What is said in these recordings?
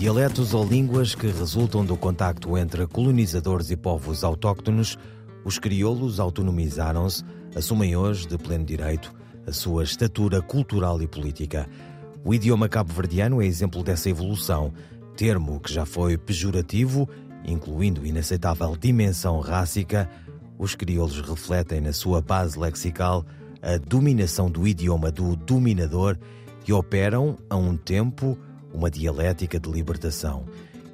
Dialetos ou línguas que resultam do contacto entre colonizadores e povos autóctonos, os crioulos autonomizaram-se, assumem hoje, de pleno direito, a sua estatura cultural e política. O idioma cabo-verdiano é exemplo dessa evolução, termo que já foi pejorativo, incluindo inaceitável dimensão rássica. Os crioulos refletem na sua base lexical a dominação do idioma do dominador e operam, a um tempo, uma dialética de libertação.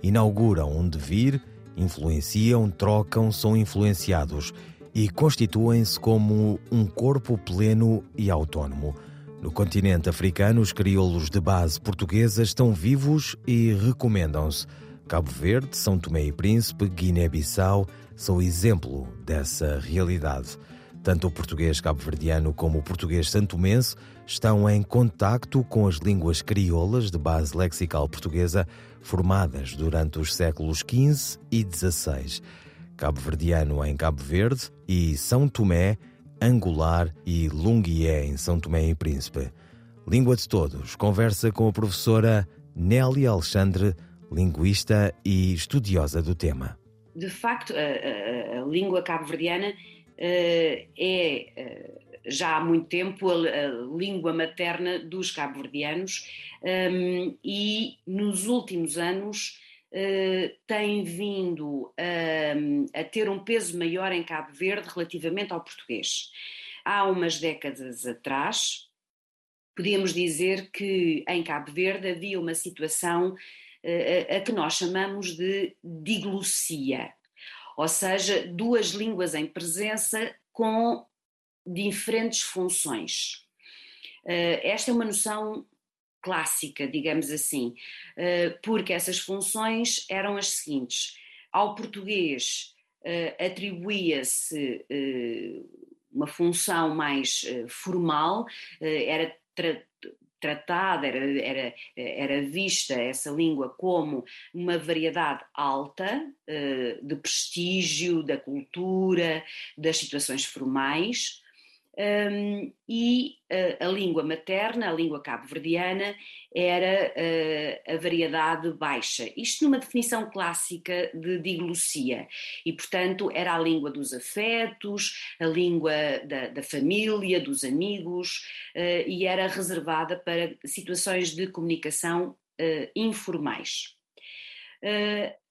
Inauguram um devir, influenciam, trocam, são influenciados e constituem-se como um corpo pleno e autónomo. No continente africano, os crioulos de base portuguesa estão vivos e recomendam-se. Cabo Verde, São Tomé e Príncipe, Guiné-Bissau são exemplo dessa realidade. Tanto o português cabo-verdiano como o português santomense estão em contacto com as línguas crioulas de base lexical portuguesa formadas durante os séculos XV e XVI. Cabo-verdiano em Cabo Verde e São Tomé, Angular e Lunguié em São Tomé e Príncipe. Língua de Todos conversa com a professora Nélia Alexandre, linguista e estudiosa do tema. De facto, a, a, a língua cabo-verdiana é uh, já há muito tempo a, a língua materna dos cabo-verdianos um, e nos últimos anos uh, tem vindo a, a ter um peso maior em Cabo Verde relativamente ao português. Há umas décadas atrás, podíamos dizer que em Cabo Verde havia uma situação a que nós chamamos de diglossia, ou seja, duas línguas em presença com diferentes funções. Uh, esta é uma noção clássica, digamos assim, uh, porque essas funções eram as seguintes: ao português uh, atribuía-se uma função mais formal, era tratada, era, era, era vista essa língua como uma variedade alta de prestígio, da cultura, das situações formais, um, e uh, a língua materna, a língua cabo-verdiana, era uh, a variedade baixa. Isto numa definição clássica de diglossia. E, portanto, era a língua dos afetos, a língua da, da família, dos amigos, uh, e era reservada para situações de comunicação informais.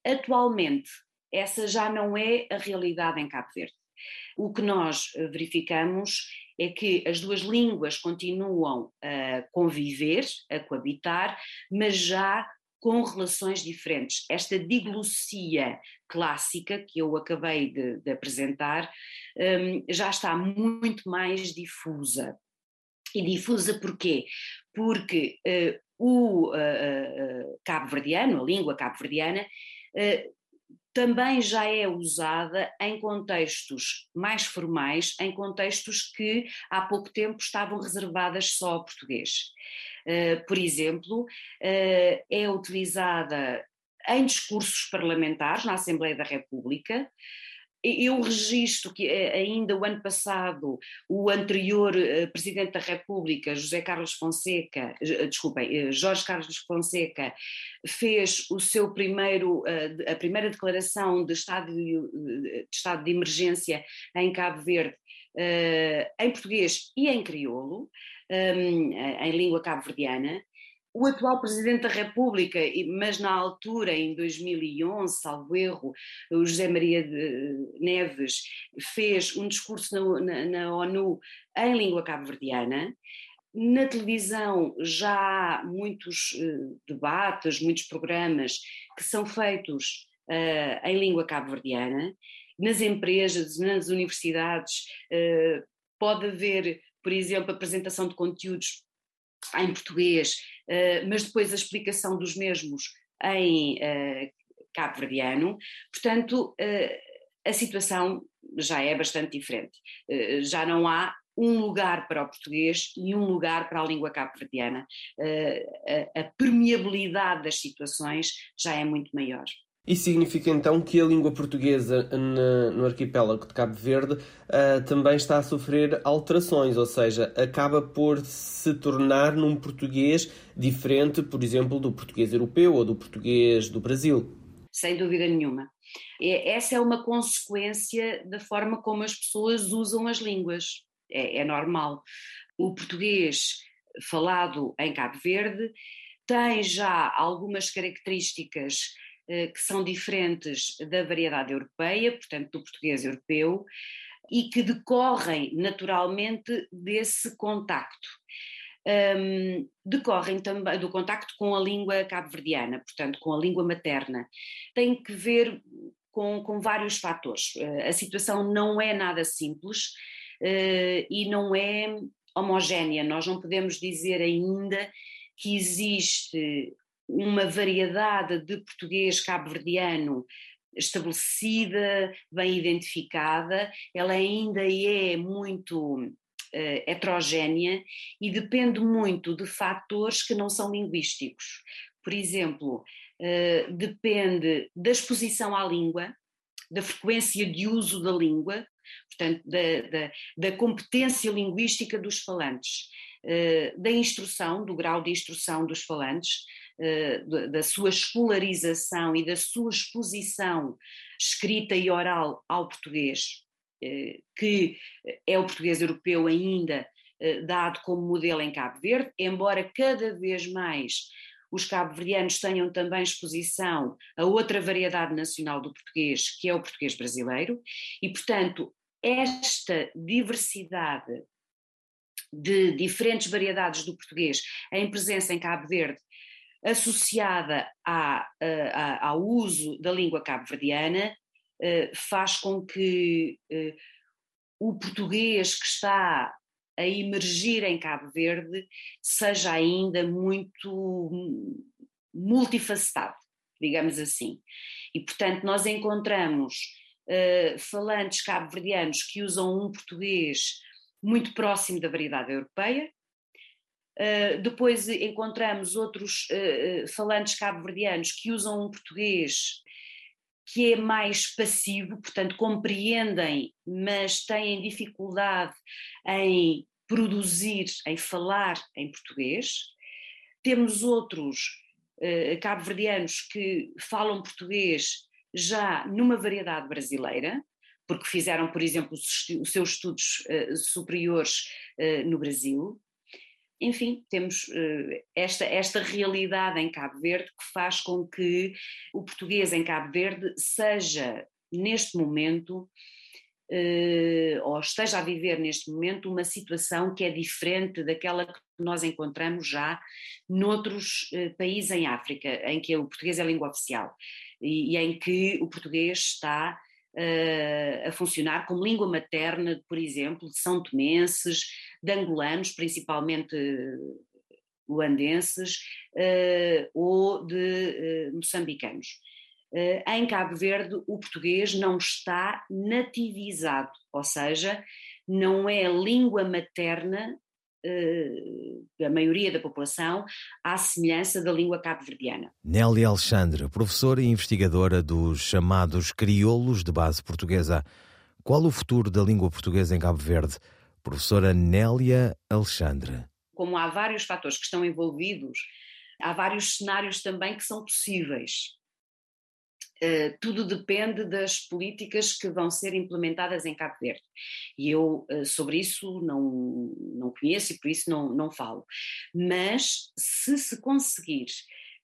atualmente, essa já não é a realidade em Cabo Verde. O que nós eh, verificamos é que as duas línguas continuam a conviver, a coabitar, mas já com relações diferentes. Esta diglossia clássica que eu acabei de, de apresentar um, já está muito mais difusa. E difusa porquê? Porque uh, o uh, uh, cabo-verdiano, a língua cabo-verdiana, também já é usada em contextos mais formais, em contextos que há pouco tempo estavam reservadas só ao português. Uh, por exemplo, uh, é utilizada em discursos parlamentares na Assembleia da República, eu registro que eh, ainda o ano passado o anterior eh, Presidente da República, José Carlos Fonseca, eh, desculpem, Jorge Carlos Fonseca, fez o seu primeiro, a primeira declaração de estado de, de estado de emergência em Cabo Verde em português e em crioulo, em língua cabo-verdiana, o atual Presidente da República, mas na altura, em 2011, salvo erro, o José Maria Neves fez um discurso na, na, na ONU em língua cabo-verdiana. Na televisão já há muitos uh, debates, muitos programas que são feitos uh, em língua cabo-verdiana. Nas empresas, nas universidades, uh, pode haver, por exemplo, apresentação de conteúdos em português, mas depois a explicação dos mesmos em uh, cabo-verdiano. Portanto, uh, a situação já é bastante diferente. Já não há um lugar para o português e um lugar para a língua cabo-verdiana. A permeabilidade das situações já é muito maior. Isso significa então que a língua portuguesa no arquipélago de Cabo Verde uh, também está a sofrer alterações, ou seja, acaba por se tornar num português diferente, por exemplo, do português europeu ou do português do Brasil. Sem dúvida nenhuma. Essa é uma consequência da forma como as pessoas usam as línguas. É, é normal. O português falado em Cabo Verde tem já algumas características que são diferentes da variedade europeia, portanto, do português europeu, e que decorrem naturalmente desse contacto. Um, decorrem também do contacto com a língua cabo-verdiana, portanto, com a língua materna. Tem que ver com, com vários fatores. Uh, a situação não é nada simples uh, e não é homogénea. Nós não podemos dizer ainda que existe uma variedade de português cabo-verdiano estabelecida, bem identificada, ela ainda é muito uh, heterogénea e depende muito de fatores que não são linguísticos. Por exemplo, uh, depende da exposição à língua, da frequência de uso da língua, portanto, da, da, da competência linguística dos falantes, uh, da instrução, do grau de instrução dos falantes, da sua escolarização e da sua exposição escrita e oral ao português, eh, que é o português europeu ainda eh, dado como modelo em Cabo Verde, embora cada vez mais os cabo-verdianos tenham também exposição a outra variedade nacional do português, que é o português brasileiro, e, portanto, esta diversidade de diferentes variedades do português em presença em Cabo Verde associada à, à, ao uso da língua cabo-verdiana, eh, faz com que eh, o português que está a emergir em Cabo Verde seja ainda muito multifacetado, digamos assim. E, portanto, nós encontramos uh, falantes cabo-verdianos que usam um português muito próximo da variedade europeia, Uh, depois encontramos outros uh, falantes cabo-verdianos que usam um português que é mais passivo, portanto compreendem, mas têm dificuldade em produzir, em falar em português. Temos outros uh, cabo-verdianos que falam português já numa variedade brasileira, porque fizeram, por exemplo, os seus estudos superiores no Brasil enfim, temos uh, esta, esta realidade em Cabo Verde que faz com que o português em Cabo Verde seja, neste momento, uh, ou esteja a viver neste momento, uma situação que é diferente daquela que nós encontramos já noutros uh, países em África, em que o português é língua oficial e em que o português está a funcionar como língua materna, por exemplo, de são tomenses, de angolanos, principalmente luandenses, uh, ou de uh, moçambicanos. Uh, em Cabo Verde, o português não está nativizado, ou seja, não é língua materna da maioria da população, à semelhança da língua cabo-verdiana. Nélia Alexandre, professora e investigadora dos chamados crioulos de base portuguesa. Qual o futuro da língua portuguesa em Cabo Verde? Professora Nélia Alexandre. Como há vários fatores que estão envolvidos, há vários cenários também que são possíveis. Uh, tudo depende das políticas que vão ser implementadas em Cabo Verde. E eu uh, sobre isso não, não conheço e por isso não, não falo. Mas se se conseguir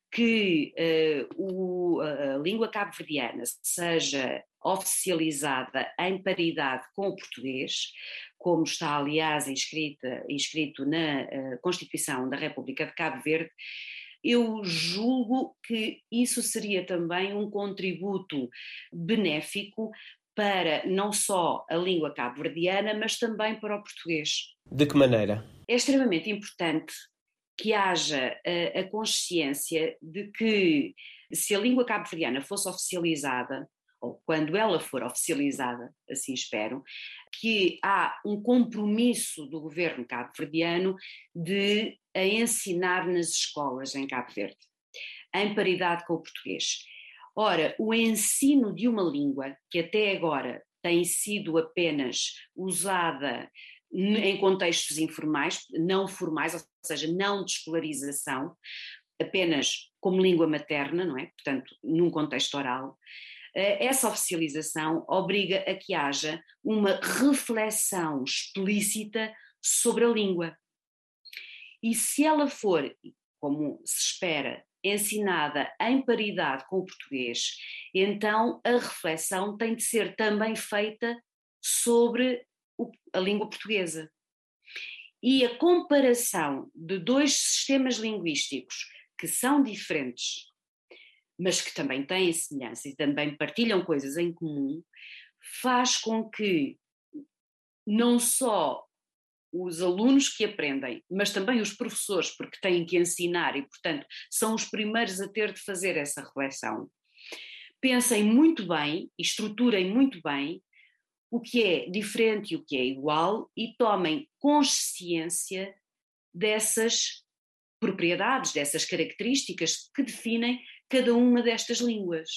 que uh, o, a língua cabo-verdiana seja oficializada em paridade com o português, como está, aliás, inscrita, inscrito na Constituição da República de Cabo Verde, eu julgo que isso seria também um contributo benéfico para não só a língua cabo-verdiana, mas também para o português. De que maneira? É extremamente importante que haja a, a consciência de que se a língua cabo-verdiana fosse oficializada, ou quando ela for oficializada, assim espero, que há um compromisso do governo cabo-verdiano de a ensinar nas escolas em Cabo Verde, em paridade com o português. Ora, o ensino de uma língua que até agora tem sido apenas usada em contextos informais, não formais, ou seja, não de escolarização, apenas como língua materna, não é? Portanto, num contexto oral. Eh, essa oficialização obriga a que haja uma reflexão explícita sobre a língua. E se ela for, como se espera, ensinada em paridade com o português, então a reflexão tem de ser também feita sobre a língua portuguesa. E a comparação de dois sistemas linguísticos que são diferentes, mas que também têm semelhança e também partilham coisas em comum, faz com que não só os alunos que aprendem, mas também os professores, porque têm que ensinar e, portanto, são os primeiros a ter de fazer essa reflexão. Pensem muito bem e estruturem muito bem o que é diferente e o que é igual e tomem consciência dessas propriedades, dessas características que definem cada uma destas línguas.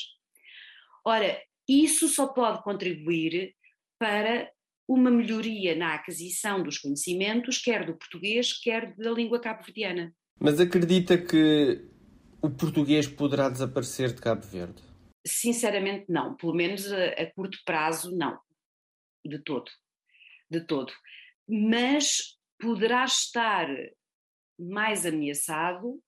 Ora, isso só pode contribuir para uma melhoria na aquisição dos conhecimentos, quer do português, quer da língua cabo-verdiana. Mas acredita que o português poderá desaparecer de Cabo Verde? Sinceramente, não. Pelo menos a, a curto prazo, não de todo, de todo. Mas poderá estar mais ameaçado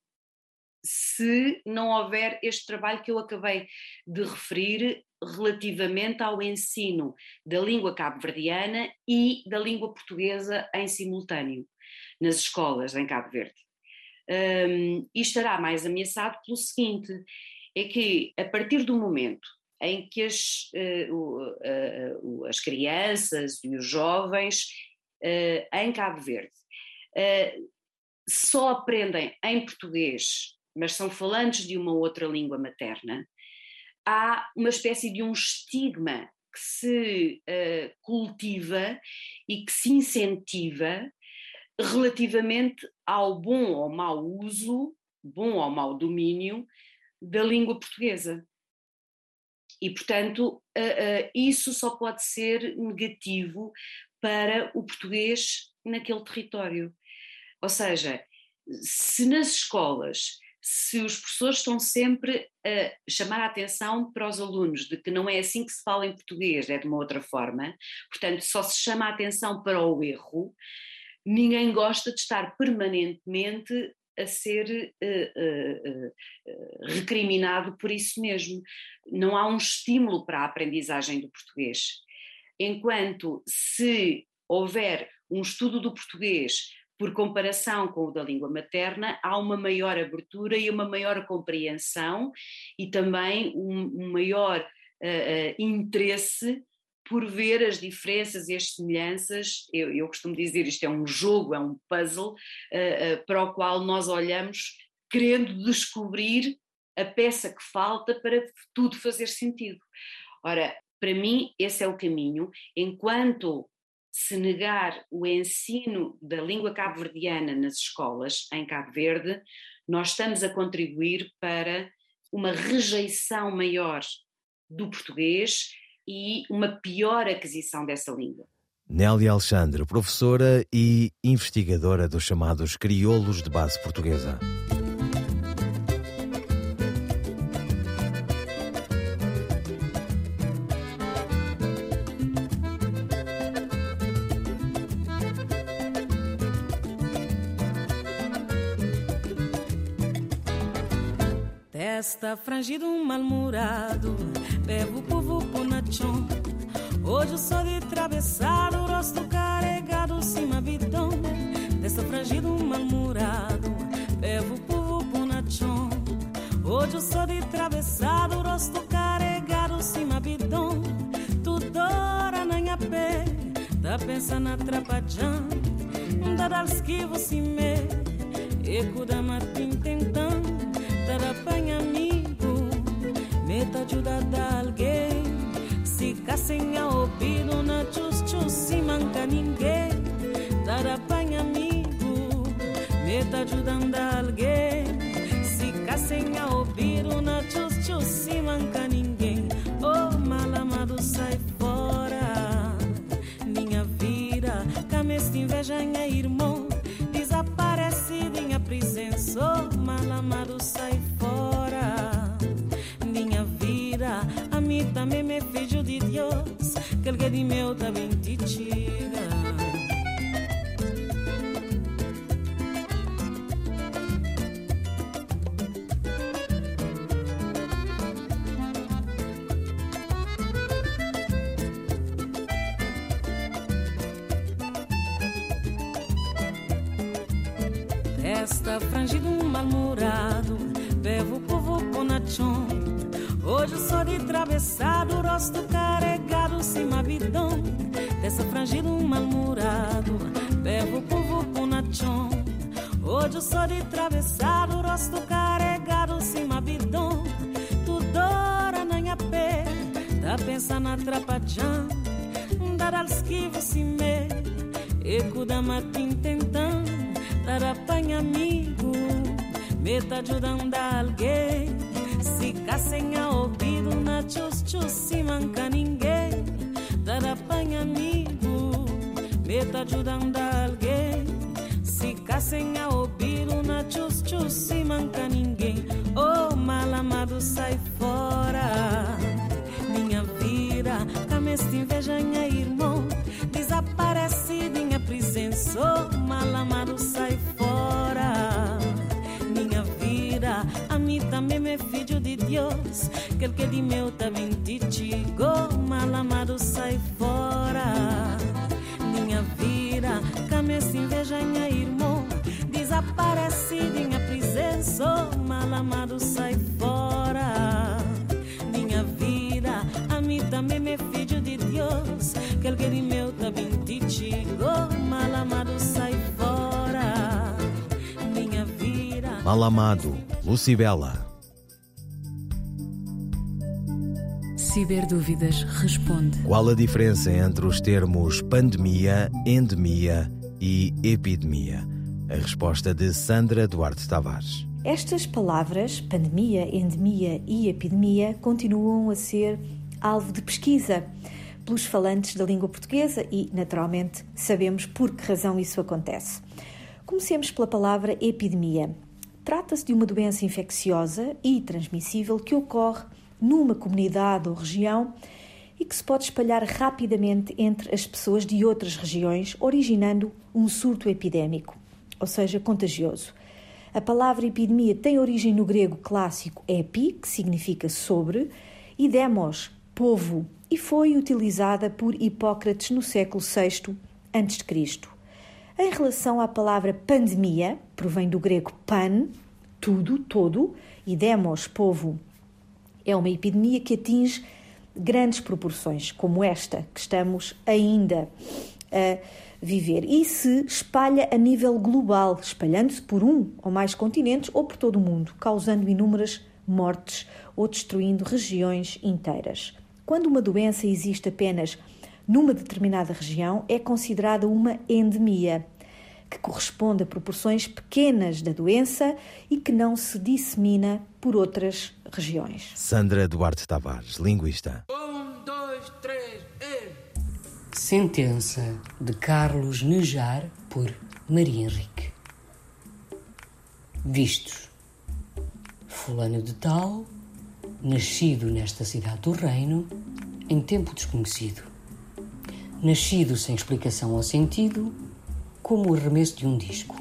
se não houver este trabalho que eu acabei de referir relativamente ao ensino da língua cabo-verdiana e da língua portuguesa em simultâneo nas escolas em Cabo Verde. Um, e estará mais ameaçado pelo seguinte: é que a partir do momento em que as, uh, uh, as crianças e os jovens uh, em Cabo Verde só aprendem em português, mas são falantes de uma outra língua materna, há uma espécie de um estigma que se cultiva e que se incentiva relativamente ao bom ou mau uso, bom ou mau domínio da língua portuguesa. E, portanto, uh, uh, isso só pode ser negativo para o português naquele território. Ou seja, se nas escolas, se os professores estão sempre a chamar a atenção para os alunos de que não é assim que se fala em português, é de uma outra forma, portanto, só se chama a atenção para o erro, ninguém gosta de estar permanentemente a ser uh, uh, recriminado por isso mesmo. Não há um estímulo para a aprendizagem do português. Enquanto se houver um estudo do português por comparação com o da língua materna, há uma maior abertura e uma maior compreensão e também um, maior uh, interesse por ver as diferenças e as semelhanças, eu, eu costumo dizer isto é um jogo, é um puzzle, uh, uh, para o qual nós olhamos querendo descobrir a peça que falta para tudo fazer sentido. Ora, para mim, esse é o caminho. Enquanto se negar o ensino da língua cabo-verdiana nas escolas em Cabo Verde, nós estamos a contribuir para uma rejeição maior do português e uma pior aquisição dessa língua. Nélia Alexandre, professora e investigadora dos chamados crioulos de base portuguesa. Testa frangido, mal-humorado, bebo povo ponachão. Hoje eu sou de travessado, rosto carregado, cima bidão. Testa frangido, mal-humorado, bebo povo ponachão. Hoje eu sou de travessado, rosto carregado, cima bidão. Tudo hora na minha pé, tá pensando na trapajã. Esquivo, se me, eco da matin tentando. Ajudando alguém. Se caçem a ouvido na chus chus se manca ninguém. Oh mal amado sai fora. Minha vida Cama esta inveja é irmão Desaparecido em a presença Oh mal amado sai fora. Minha vida A mim também me filho de Deus Que ele de meu também Esta frangido um mal-humorado Bevo povo ponachon Hoje só de travessado Rosto carregado cima bidão Dessa frangido um mal-humorado Bevo povo ponachon Hoje só de travessado Rosto carregado cima bidão Tudo hora na minha pé Tá pensando na trapajã Dar al esquivo se me Eco da matin tentando Dar apanha amigo Me tá ajudando alguém. Se caçem a ouvido Na chus chus se manca ninguém. Dar apanha amigo Me tá ajudando alguém. Se caçem a ouvido Na chus chus se manca ninguém. Oh mal amado sai fora. Minha vida Cama esta inveja é irmão. Desaparecido em a presença Oh mal amado sai fora. Minha vida A mim também me filho de Deus. Que ele que de meu também te digo Mal amado sai fora. Minha vida Cama esta inveja é irmão Desaparecido em a presença Oh mal amado sai fora. Minha vida A mim também me filho de Deus. Que ele que de meu também te digo Mal amado sai fora Minha vida Mal amado, Lucibela. Ciberdúvidas responde. Qual a diferença entre os termos pandemia, endemia e epidemia? A resposta de Sandra Duarte Tavares. Estas palavras, pandemia, endemia e epidemia, continuam a ser alvo de pesquisa pelos falantes da língua portuguesa e, naturalmente, sabemos por que razão isso acontece. Comecemos pela palavra epidemia. Trata-se de uma doença infecciosa e transmissível que ocorre numa comunidade ou região e que se pode espalhar rapidamente entre as pessoas de outras regiões, originando um surto epidémico, ou seja, contagioso. A palavra epidemia tem origem no grego clássico epi, que significa sobre, e demos, povo, e foi utilizada por Hipócrates no século VI a.C. Em relação à palavra pandemia, provém do grego pan, tudo, todo, e demos, povo, é uma epidemia que atinge grandes proporções, como esta que estamos ainda a viver, e se espalha a nível global, espalhando-se por um ou mais continentes ou por todo o mundo, causando inúmeras mortes ou destruindo regiões inteiras. Quando uma doença existe apenas numa determinada região, é considerada uma endemia, que corresponde a proporções pequenas da doença e que não se dissemina por outras regiões. Sandra Duarte Tavares, linguista. Um, dois, três, e... Sentença de Carlos Nejar por Maria Henrique. Vistos. Fulano de Tal, nascido nesta cidade do reino, em tempo desconhecido. Nascido sem explicação ou sentido, como o arremesso de um disco.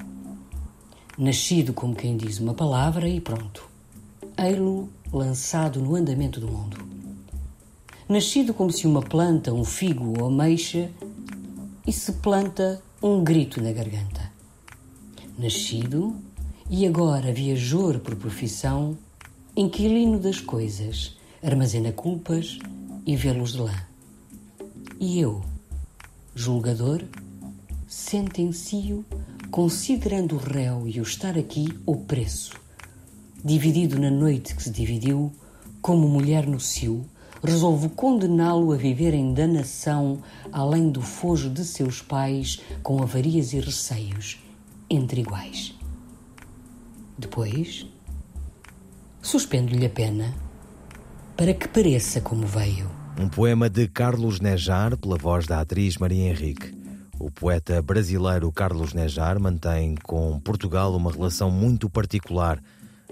Nascido como quem diz uma palavra e pronto. Ei-lo lançado no andamento do mundo. Nascido como se uma planta, um figo ou ameixa, e se planta um grito na garganta. Nascido e agora viajor por profissão, inquilino das coisas, armazena culpas e vê-los de lã. E eu, julgador, sentencio, considerando o réu e o estar aqui, o preço, dividido na noite que se dividiu, como mulher no cio, resolvo condená-lo a viver em danação além do fojo de seus pais com avarias e receios, entre iguais. Depois, suspendo-lhe a pena para que pareça como veio. Um poema de Carlos Nejar, pela voz da atriz Maria Henrique. O poeta brasileiro Carlos Nejar mantém com Portugal uma relação muito particular.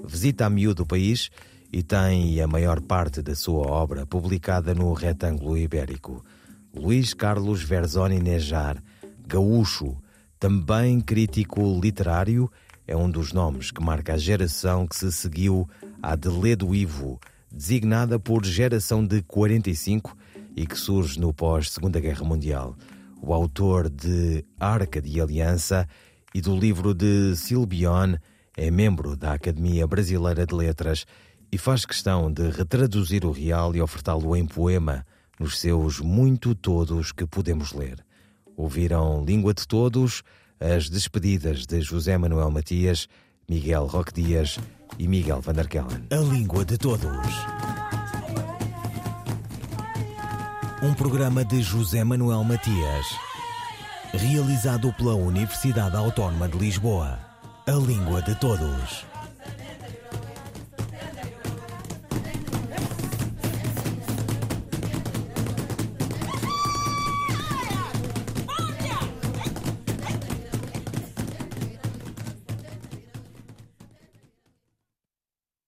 Visita a miúdo o país e tem a maior parte da sua obra publicada no Retângulo Ibérico. Luís Carlos Verzoni Nejar, gaúcho, também crítico literário, é um dos nomes que marca a geração que se seguiu à de Ledo Ivo, designada por geração de 45 e que surge no pós-Segunda Guerra Mundial. O autor de Arca de Aliança e do livro de Silbion é membro da Academia Brasileira de Letras e faz questão de retraduzir o real e ofertá-lo em poema nos seus muito todos que podemos ler. Ouviram Língua de Todos, as despedidas de José Manuel Matias, Miguel Roque Dias e Miguel Van der Kellen. A Língua de Todos. Um programa de José Manuel Matias, realizado pela Universidade Autónoma de Lisboa. A Língua de Todos.